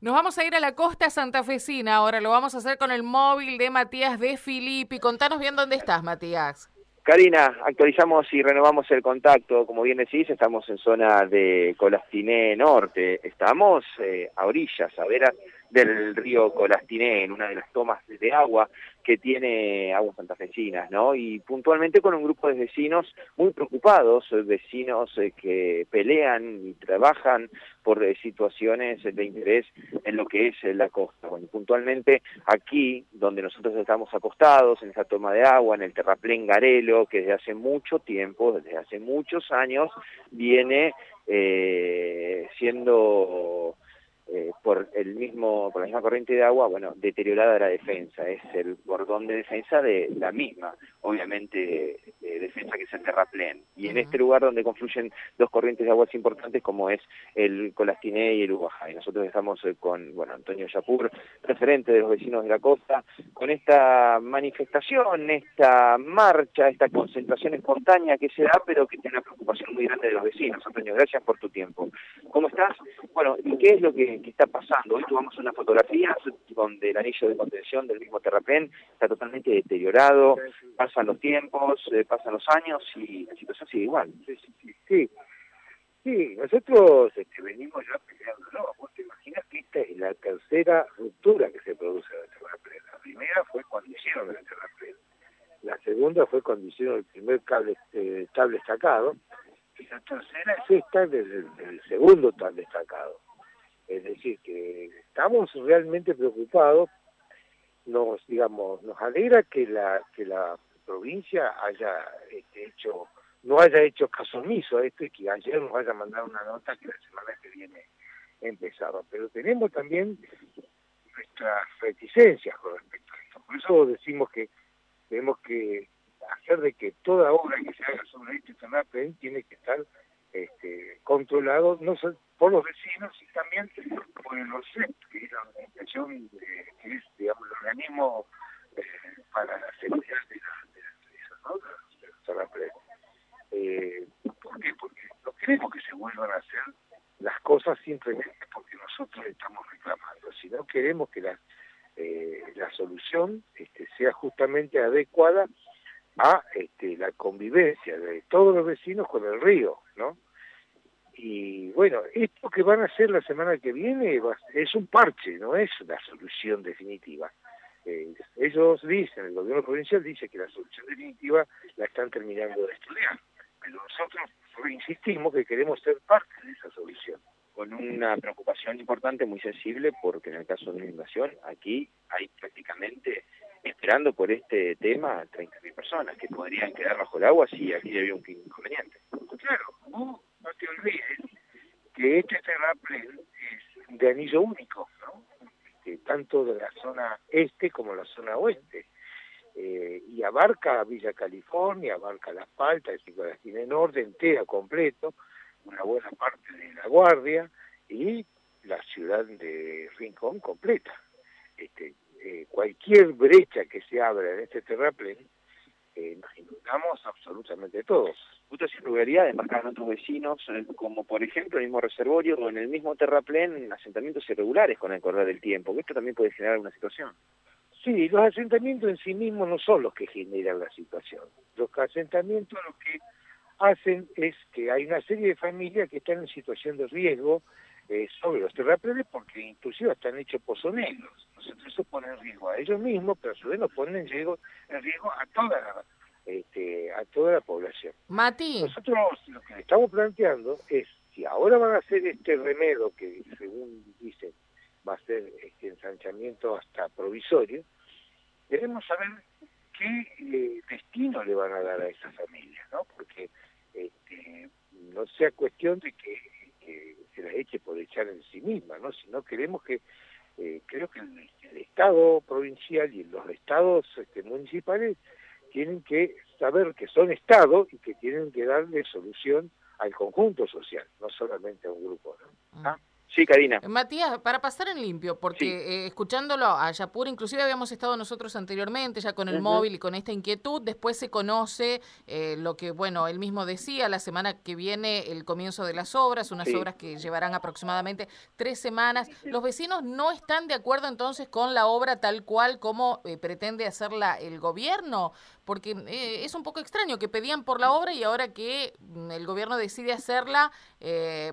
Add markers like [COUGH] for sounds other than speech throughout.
Nos vamos a ir a la costa santafesina ahora, lo vamos a hacer con el móvil de Matías de Filippi. Contanos bien dónde estás, Matías. Karina, actualizamos y renovamos el contacto. Como bien decís, estamos en zona de Colastiné Norte. Estamos eh, a orillas, a veras del río Colastiné, en una de las tomas de agua que tiene aguas santafesinas, ¿no? Y puntualmente con un grupo de vecinos muy preocupados, vecinos eh, que pelean y trabajan por eh, situaciones de interés en lo que es eh, la costa. Bueno, puntualmente aquí, donde nosotros estamos acostados, en esa toma de agua, en el terraplén Garelo, que desde hace mucho tiempo, desde hace muchos años, viene siendo eh, por el mismo por la misma corriente de agua, bueno, deteriorada la defensa, es el bordón de defensa de la misma, obviamente, de defensa que es el terraplén. Y en este lugar donde confluyen dos corrientes de aguas importantes como es el Colastiné y el y Nosotros estamos eh, con, bueno, Antonio Yapur, referente de los vecinos de la costa, con esta manifestación, esta marcha, esta concentración espontánea que se da, pero que tiene una preocupación muy grande de los vecinos. Antonio, gracias por tu tiempo. ¿Cómo estás? Bueno, ¿y qué es lo que que, está pasando. Hoy tomamos una fotografía donde el anillo de contención del mismo terraplén está totalmente deteriorado, pasan los tiempos, eh, pasan los años y la situación sigue igual. Sí, sí, sí. nosotros este, venimos ya peleando, ¿no? Vos te imaginas que esta es la tercera ruptura que se produce en el terraplén. La primera fue cuando hicieron el terraplén. La segunda fue cuando hicieron el primer cable, eh, cable destacado. La tercera es esta del, del segundo tal destacado. Es decir, que estamos realmente preocupados, nos digamos, nos alegra que la que la provincia haya este, hecho no haya hecho caso omiso a esto y que ayer nos haya mandado una nota que la semana que viene empezaba. Pero tenemos también nuestras reticencias con respecto a esto. Por eso decimos que tenemos que hacer de que toda obra que se haga sobre este tema tiene que estar este, controlado no por los vecinos y también por el OCEP, que es la organización, que es, digamos, el organismo eh, para la seguridad de, la, de las empresas, eh, ¿Por qué? Porque no queremos que se vuelvan a hacer las cosas simplemente porque nosotros estamos reclamando, sino queremos que la, eh, la solución este, sea justamente adecuada a este, la convivencia de todos los vecinos con el río, ¿no? Y bueno, esto que van a hacer la semana que viene es un parche, no es la solución definitiva. Eh, ellos dicen, el gobierno provincial dice que la solución definitiva la están terminando de estudiar, pero nosotros insistimos que queremos ser parte de esa solución. Con una preocupación importante, muy sensible, porque en el caso de la inundación, aquí hay prácticamente esperando por este tema 30.000 personas que podrían quedar bajo el agua si aquí había un inconveniente. Claro, no, te olvides que este terraplén es de anillo único, ¿no? Este, tanto de la zona este como la zona oeste. Eh, y abarca Villa California, abarca La Palta, el tiene Norte, entera, completo, una buena parte de La Guardia y la ciudad de Rincón completa. Este, eh, cualquier brecha que se abra en este terraplén, eh, nos inundamos absolutamente todos. ¿Usted se lugaría de marcar a otros vecinos, eh, como por ejemplo el mismo reservorio o en el mismo terraplén, asentamientos irregulares con el correr del tiempo? Que esto también puede generar una situación. Sí, los asentamientos en sí mismos no son los que generan la situación. Los asentamientos lo que hacen es que hay una serie de familias que están en situación de riesgo eh, sobre los terraplenes porque inclusive están hechos pozoneros. Entonces eso pone en riesgo a ellos mismos, pero a su vez nos pone en riesgo, en riesgo a toda la, este, a toda la población. Mati. Nosotros lo que estamos planteando es si ahora van a hacer este remedio que según dicen va a ser este ensanchamiento hasta provisorio, queremos saber qué eh, destino le van a dar a esa familia, ¿no? Porque este, no sea cuestión de que se la eche por echar en sí misma, ¿no? Si no queremos que, eh, creo que el, Estado provincial y los estados este, municipales tienen que saber que son Estado y que tienen que darle solución al conjunto social, no solamente a un grupo, ¿no? Ah. Sí, Karina. Matías, para pasar en limpio, porque eh, escuchándolo a Yapur, inclusive habíamos estado nosotros anteriormente ya con el móvil y con esta inquietud, después se conoce eh, lo que, bueno, él mismo decía, la semana que viene el comienzo de las obras, unas obras que llevarán aproximadamente tres semanas. Los vecinos no están de acuerdo entonces con la obra tal cual como eh, pretende hacerla el gobierno, porque es un poco extraño que pedían por la obra y ahora que mm, el gobierno decide hacerla,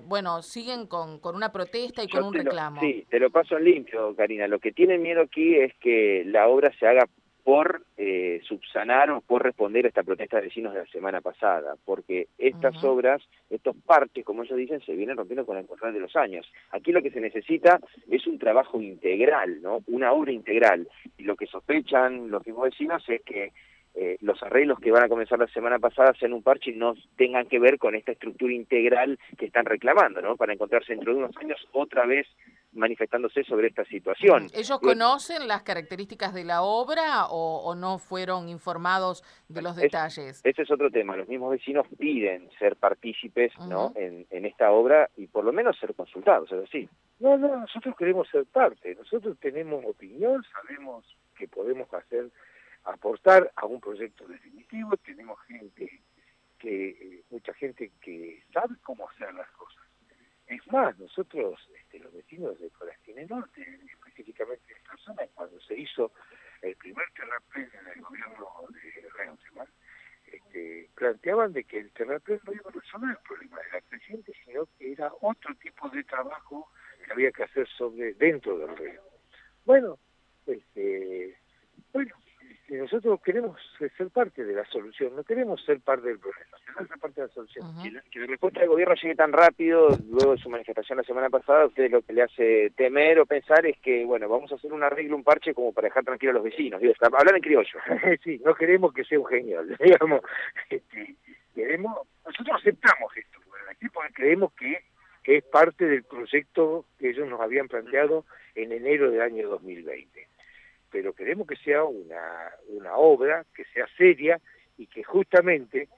bueno, siguen con, con una protesta y con un reclamo. sí, te lo paso en limpio, Karina. Lo que tienen miedo aquí es que la obra se haga por eh, subsanar o por responder a esta protesta de vecinos de la semana pasada, porque estas obras, estos partes, como ellos dicen, se vienen rompiendo con el correr de los años. Aquí lo que se necesita es un trabajo integral, ¿no? Una obra integral. Y lo que sospechan los mismos vecinos es que eh, los arreglos que van a comenzar la semana pasada sean un parche y no tengan que ver con esta estructura integral que están reclamando, ¿no? Para encontrarse dentro de unos años otra vez manifestándose sobre esta situación. ¿Ellos conocen las características de la obra o, no fueron informados de los detalles? ese es otro tema. Los mismos vecinos piden ser partícipes ¿no? en, en, esta obra y por lo menos ser consultados, es así. No, no, nosotros queremos ser parte. Nosotros tenemos opinión, sabemos que podemos hacer aportar a un proyecto definitivo. Tenemos gente que, eh, mucha gente que sabe cómo hacer las cosas. Es más, nosotros, este, los vecinos de Colastine Norte, específicamente esta zona, cuando se hizo el primer terraplén en el gobierno de Reutemann, este, planteaban de que el terraplén no iba a resolver el problema de la creciente, sino que era otro tipo de trabajo que había que hacer sobre dentro del río. Bueno, este, bueno, nosotros queremos ser parte de la solución, no queremos ser parte del problema, queremos ser parte de la solución. que, la respuesta del gobierno llegue tan rápido, luego de su manifestación la semana pasada, a ustedes lo que le hace temer o pensar es que, bueno, vamos a hacer un arreglo, un parche como para dejar tranquilo a los vecinos, digo, hablar en criollo. [LAUGHS] sí, no queremos que sea un genio, [LAUGHS] digamos, este, queremos, nosotros aceptamos esto, porque creemos que, que es parte del proyecto que ellos nos habían planteado en enero del año 2020 pero queremos que sea una, una obra, que sea seria y que justamente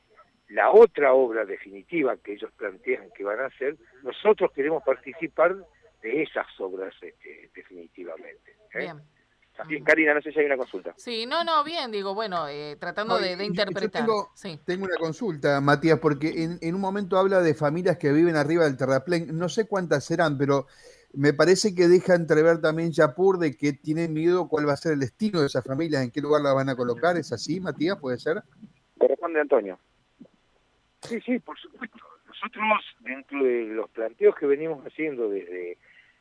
la otra obra definitiva que ellos plantean que van a hacer, nosotros queremos participar de esas obras este, definitivamente. ¿eh? Bien. Karina, no sé si hay una consulta. Sí, no, no, bien, digo, bueno, eh, tratando de, interpretar. tengo, tengo, una consulta, Matías, porque en, en, un momento habla de familias que viven arriba del terraplén, no sé cuántas serán, pero me parece que deja entrever también Yapur de que tienen miedo cuál va a ser el destino de esas familias, en qué lugar la van a colocar. ¿Es así, Matías? ¿Puede ser? Corresponde Antonio. Sí, sí, por supuesto. Nosotros, dentro de los planteos que venimos haciendo desde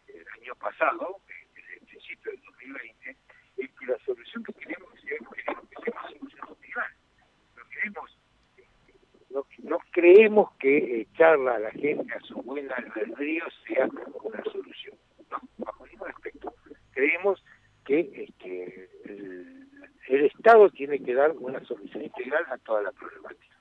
el año pasado, desde el principio del 2020, es que la solución que queremos, queremos que sea. No queremos no, creemos que echarla a la gente a su buen albedrío sea una solución. No, bajo ningún aspecto. Creemos que este, el, Estado tiene que dar una solución integral a toda la problemática.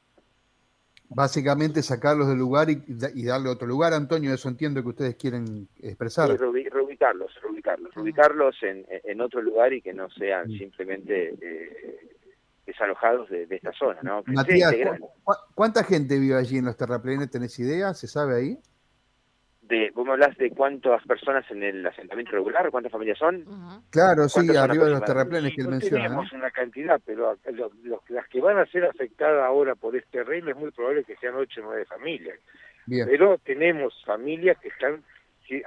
Básicamente sacarlos del lugar y, darle otro lugar, Antonio, eso entiendo que ustedes quieren expresar. reubicarlos, reubicarlos, reubicarlos en, en, otro lugar y que no sean simplemente eh, desalojados de, esta zona. ¿no? Matías, ¿cuánta gente vive allí en los terraplenes? ¿Tenés idea? ¿Se sabe ahí? De, ¿Vos me hablas de cuántas personas en el asentamiento regular? ¿Cuántas familias son? Claro, sí, arriba de los terraplenes que él menciona. Tenemos una cantidad, pero las que van a ser afectadas ahora por este reino es muy probable que sean ocho o nueve familias. Pero tenemos familias que están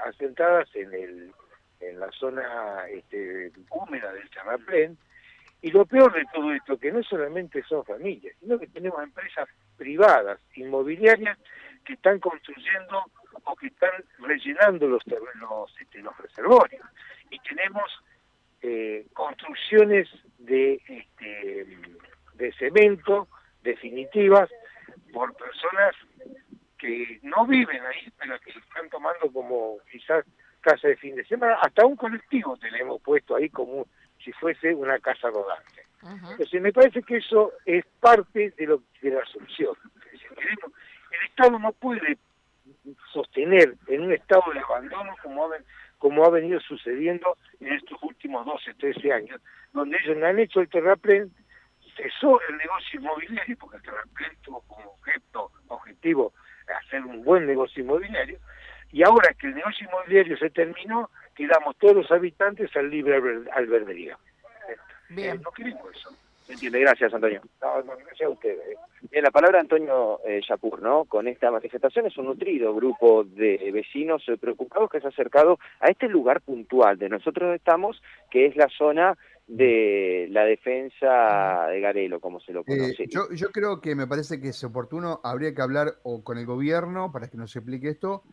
asentadas en el en la zona este, húmeda del terraplén, y lo peor de todo esto, que no solamente son familias, sino que tenemos empresas privadas, inmobiliarias, que están construyendo o que están rellenando los, los, este, los reservorios. Y tenemos eh, construcciones de, este, de cemento definitivas por personas que no viven ahí, pero que están tomando como quizás casa de fin de semana. Hasta un colectivo tenemos puesto ahí como si fuese una casa rodante. Entonces me parece que eso es parte de, lo, de la solución. el Estado no puede sostener en un estado de abandono como como ha venido sucediendo en estos últimos 12, 13 años, donde ellos han hecho el terraplén, cesó el negocio inmobiliario, porque el terraplén tuvo como objeto, objetivo hacer un buen negocio inmobiliario, Y ahora que el negocio inmobiliario se terminó, quedamos todos los habitantes al libre albedrío. Bien. no queremos eso. ¿Me entiende? Gracias, Antonio. No, gracias a ustedes. ¿eh? Bien, la palabra Antonio eh, Yapur, ¿no? Con esta manifestación es un nutrido grupo de vecinos preocupados que se ha acercado a este lugar puntual de nosotros estamos, que es la zona de la defensa de Garelo, como se lo eh, conoce. yo, yo creo que me parece que es oportuno, habría que hablar o con el gobierno para que nos explique esto,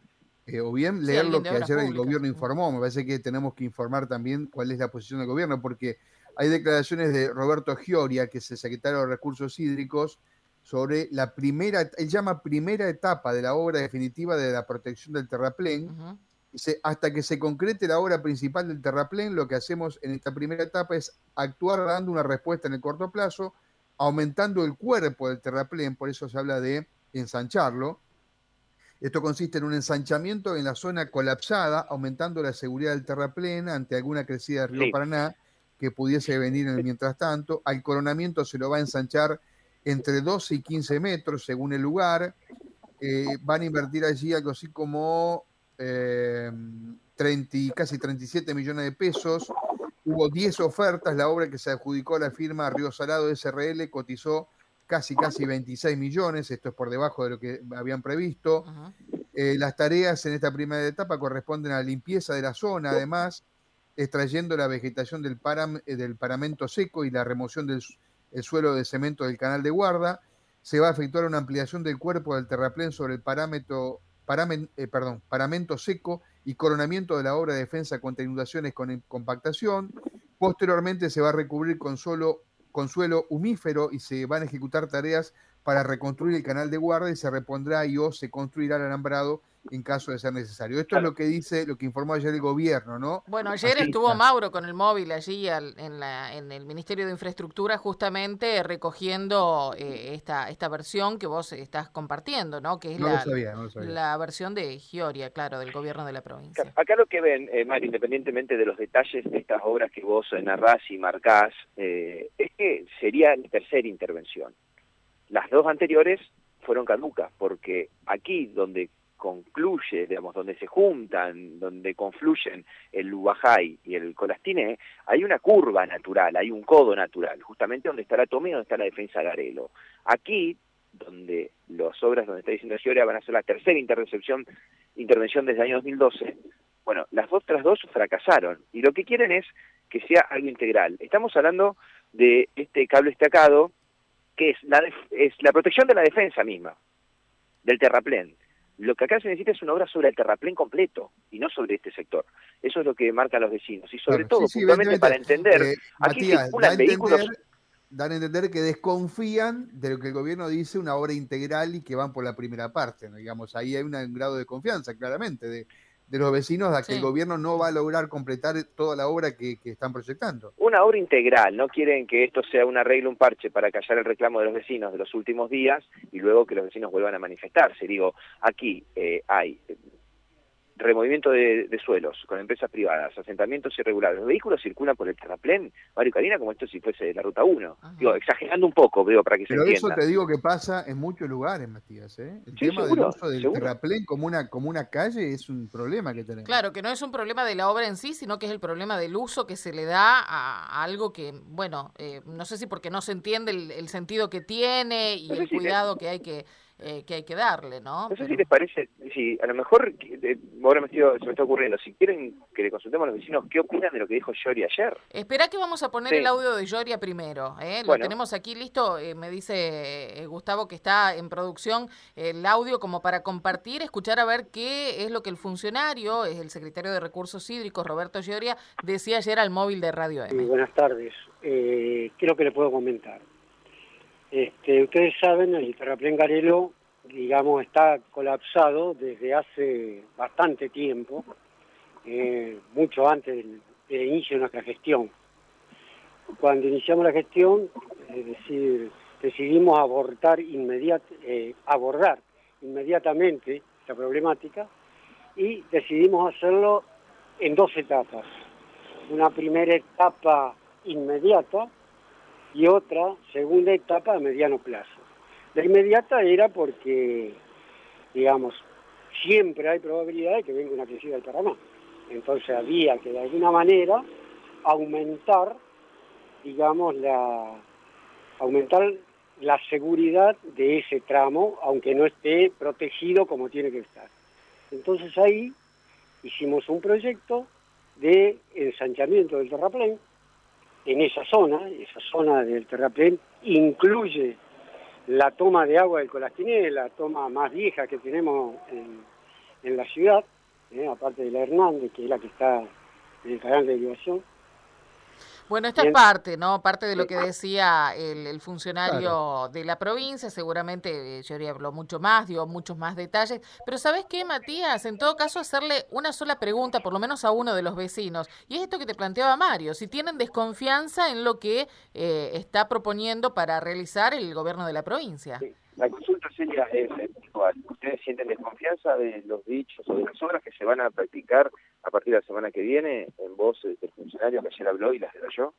eh, o bien leer lo que ayer el gobierno informó. Me parece que tenemos que informar también cuál es la posición del gobierno, porque hay declaraciones de Roberto Gioria, que es el secretario de Recursos Hídricos, sobre la primera, él llama primera etapa de la obra definitiva de la protección del terraplén. Dice, hasta que se concrete la obra principal del terraplén, lo que hacemos en esta primera etapa es actuar dando una respuesta en el corto plazo, aumentando el cuerpo del terraplén, por eso se habla de ensancharlo. Esto consiste en un ensanchamiento en la zona colapsada, aumentando la seguridad del terraplén ante alguna crecida del río Paraná que pudiese venir en el mientras tanto. Al coronamiento se lo va a ensanchar entre 12 y 15 metros según el lugar. Eh, van a invertir allí algo así como 30, eh, casi 37 millones de pesos. Hubo 10 ofertas, la obra que se adjudicó a la firma Río Salado SRL cotizó casi, casi 26 millones, esto es por debajo de lo que habían previsto. Eh, las tareas en esta primera etapa corresponden a la limpieza de la zona, además, extrayendo la vegetación del, eh, del paramento seco y la remoción del suelo de cemento del canal de guarda. Se va a efectuar una ampliación del cuerpo del terraplén sobre el parámetro, eh, perdón, paramento seco y coronamiento de la obra de defensa contra inundaciones con compactación. Posteriormente se va a recubrir con, solo, con suelo humífero y se van a ejecutar tareas para reconstruir el canal de guarda y se repondrá y o se construirá el alambrado en caso de ser necesario. Esto es lo que dice, lo que informó ayer el gobierno, ¿no? Bueno, ayer estuvo Mauro con el móvil allí en, la, en, el Ministerio de Infraestructura justamente recogiendo eh, esta, esta versión que vos estás compartiendo, ¿no? Que es la, la versión de Gioria, claro, del gobierno de la provincia. Acá lo que ven, eh, Mario, independientemente de los detalles de estas obras que vos narrás y marcás, eh, es que sería la tercera intervención. Las dos anteriores fueron caducas, porque aquí donde concluye, digamos, donde se juntan, donde confluyen el Lubajay y el Colastine, hay una curva natural, hay un codo natural, justamente donde está la toma y donde está la defensa de Garelo. Aquí, donde las obras donde está diciendo Giora van a ser la tercera intervención, intervención desde el año 2012, bueno, las otras dos fracasaron y lo que quieren es que sea algo integral. Estamos hablando de este cable estacado que es la, es la protección de la defensa misma, del terraplén. Lo que acá se necesita es una obra sobre el terraplén completo y no sobre este sector. Eso es lo que marcan los vecinos. Y sobre todo, puntualmente para entender, eh, aquí Matías, vehículos... dan a entender que desconfían de lo que el gobierno dice una obra integral y que van por la primera parte. Digamos, ahí hay un grado de confianza, claramente, de, de los vecinos a que el gobierno no va a lograr completar toda la obra que, están proyectando. Una obra integral, no quieren que esto sea un arreglo, un parche para callar el reclamo de los vecinos de los últimos días y luego que los vecinos vuelvan a manifestarse. Digo, aquí eh, hay removimiento de, suelos con empresas privadas, asentamientos irregulares, los vehículos circulan por el terraplén, Mario Karina, como esto si fuese la ruta 1. Digo, exagerando un poco, veo, para que se entienda. Pero eso te digo que pasa en muchos lugares, Matías. ¿eh? El tema del uso del terraplén como una, como una calle es un problema que tenemos. Claro, que no es un problema de la obra en sí, sino que es el problema del uso que se le da a, algo que, bueno, eh, no sé si porque no se entiende el, sentido que tiene y el cuidado que hay que eh, que hay que darle, ¿no? No sé si les parece, si a lo mejor, ahora me se me está ocurriendo, si quieren que le consultemos a los vecinos, ¿qué opinan de lo que dijo Yoria ayer? Espera que vamos a poner el audio de Yoria primero, ¿eh? Lo tenemos aquí listo, eh, me dice eh, Gustavo que está en producción el audio como para compartir, escuchar a ver qué es lo que el funcionario, es el secretario de Recursos Hídricos, Roberto Yoria, decía ayer al móvil de Radio M. buenas tardes, ¿qué es lo que le puedo comentar? Este, ustedes saben, el terraplén Garelo, digamos, está colapsado desde hace bastante tiempo, eh, mucho antes del, inicio de nuestra gestión. Cuando iniciamos la gestión, decidimos abortar eh, abordar inmediatamente esta problemática y decidimos hacerlo en dos etapas. Una primera etapa inmediata, y otra segunda etapa a mediano plazo. La inmediata era porque, digamos, siempre hay probabilidad de que venga una crecida del Paraná. Entonces había que de alguna manera aumentar, digamos, la aumentar la seguridad de ese tramo, aunque no esté protegido como tiene que estar. Entonces ahí hicimos un proyecto de ensanchamiento del terraplén en esa zona, esa zona del terraplén incluye la toma de agua del Colastiné, la toma más vieja que tenemos en, la ciudad, ¿eh? aparte de la Hernández, que es la que está en el canal de derivación, bueno, esta es parte, ¿no? Parte de lo que decía el, funcionario de la provincia, seguramente yo eh, habló mucho más, dio muchos más detalles, pero ¿sabes qué, Matías? En todo caso, hacerle una sola pregunta, por lo menos a uno de los vecinos, y es esto que te planteaba Mario, si tienen desconfianza en lo que eh, está proponiendo para realizar el gobierno de la provincia. La consulta sería es ¿Ustedes sienten desconfianza de los dichos o de las obras que se van a practicar a partir de la semana que viene en voz del funcionario que ayer habló y las yo?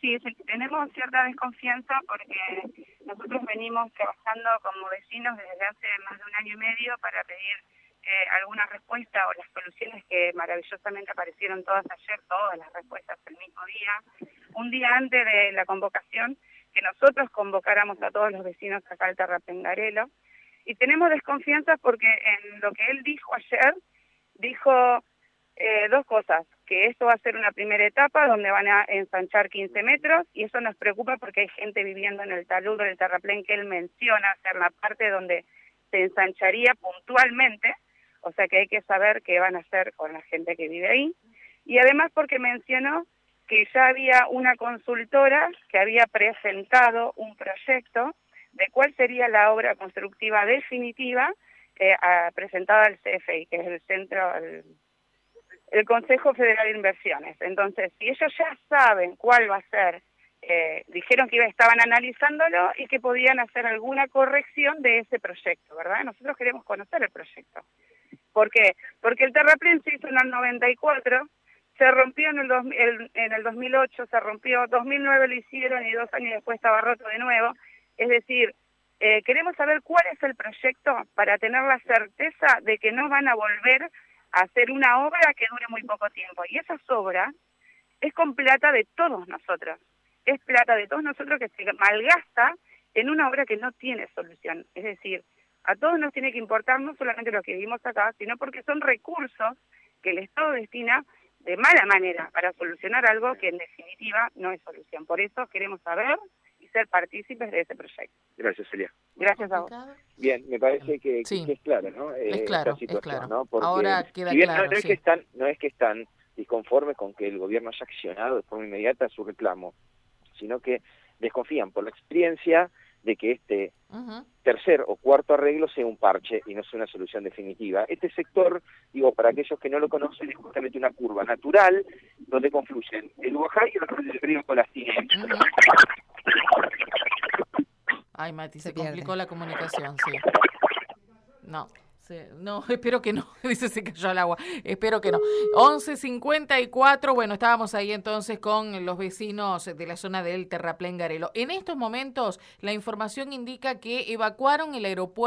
Sí, tenemos cierta desconfianza porque nosotros venimos trabajando como vecinos desde hace más de un año y medio para pedir eh, alguna respuesta o las soluciones que maravillosamente aparecieron todas ayer, todas las respuestas el mismo día, un día antes de la convocación, que nosotros convocáramos a todos los vecinos acá al Terrapengarelo. Y tenemos desconfianza porque en lo que él dijo ayer, dijo eh, dos cosas, que esto va a ser una primera etapa donde van a ensanchar 15 metros y eso nos preocupa porque hay gente viviendo en el talud del terraplén que él menciona, ser la parte donde se ensancharía puntualmente, o sea que hay que saber qué van a hacer con la gente que vive ahí. Y además porque mencionó que ya había una consultora que había presentado un proyecto de cuál sería la obra constructiva definitiva eh, presentada al CFI, que es el Centro, el Consejo Federal de Inversiones. Entonces, si ellos ya saben cuál va a ser, eh, dijeron que estaban analizándolo y que podían hacer alguna corrección de ese proyecto, ¿verdad? Nosotros queremos conocer el proyecto. ¿Por qué? Porque el terraplén se hizo en el 94, se rompió en el, en el 2008, se rompió, 2009 lo hicieron y dos años después estaba roto de nuevo. Es decir, eh, queremos saber cuál es el proyecto para tener la certeza de que no van a volver hacer una obra que dure muy poco tiempo. Y esa obra es con plata de todos nosotros. Es plata de todos nosotros que se malgasta en una obra que no tiene solución. Es decir, a todos nos tiene que importar no solamente lo que vivimos acá, sino porque son recursos que el Estado destina de mala manera para solucionar algo que en definitiva no es solución. Por eso queremos saber ser partícipes de ese proyecto. Gracias, Celia. Gracias a vos. Bien, me parece que, es claro, ¿no? es eh, claro, es claro. Porque, Ahora queda claro, no, es que están, no es que están disconformes con que el gobierno haya accionado de forma inmediata su reclamo, sino que desconfían por la experiencia de que este tercer o cuarto arreglo sea un parche y no sea una solución definitiva. Este sector, digo, para aquellos que no lo conocen, es justamente una curva natural donde confluyen el Uajá y el río Colastine. Ay, Mati, se, complicó la comunicación, sí. No. No, [LAUGHS] espero que no. [LAUGHS] Dice se cayó el agua. Espero que no. 11.54. Bueno, estábamos ahí entonces con los vecinos de la zona del Terraplén Garelo. En estos momentos, la información indica que evacuaron el aeropuerto.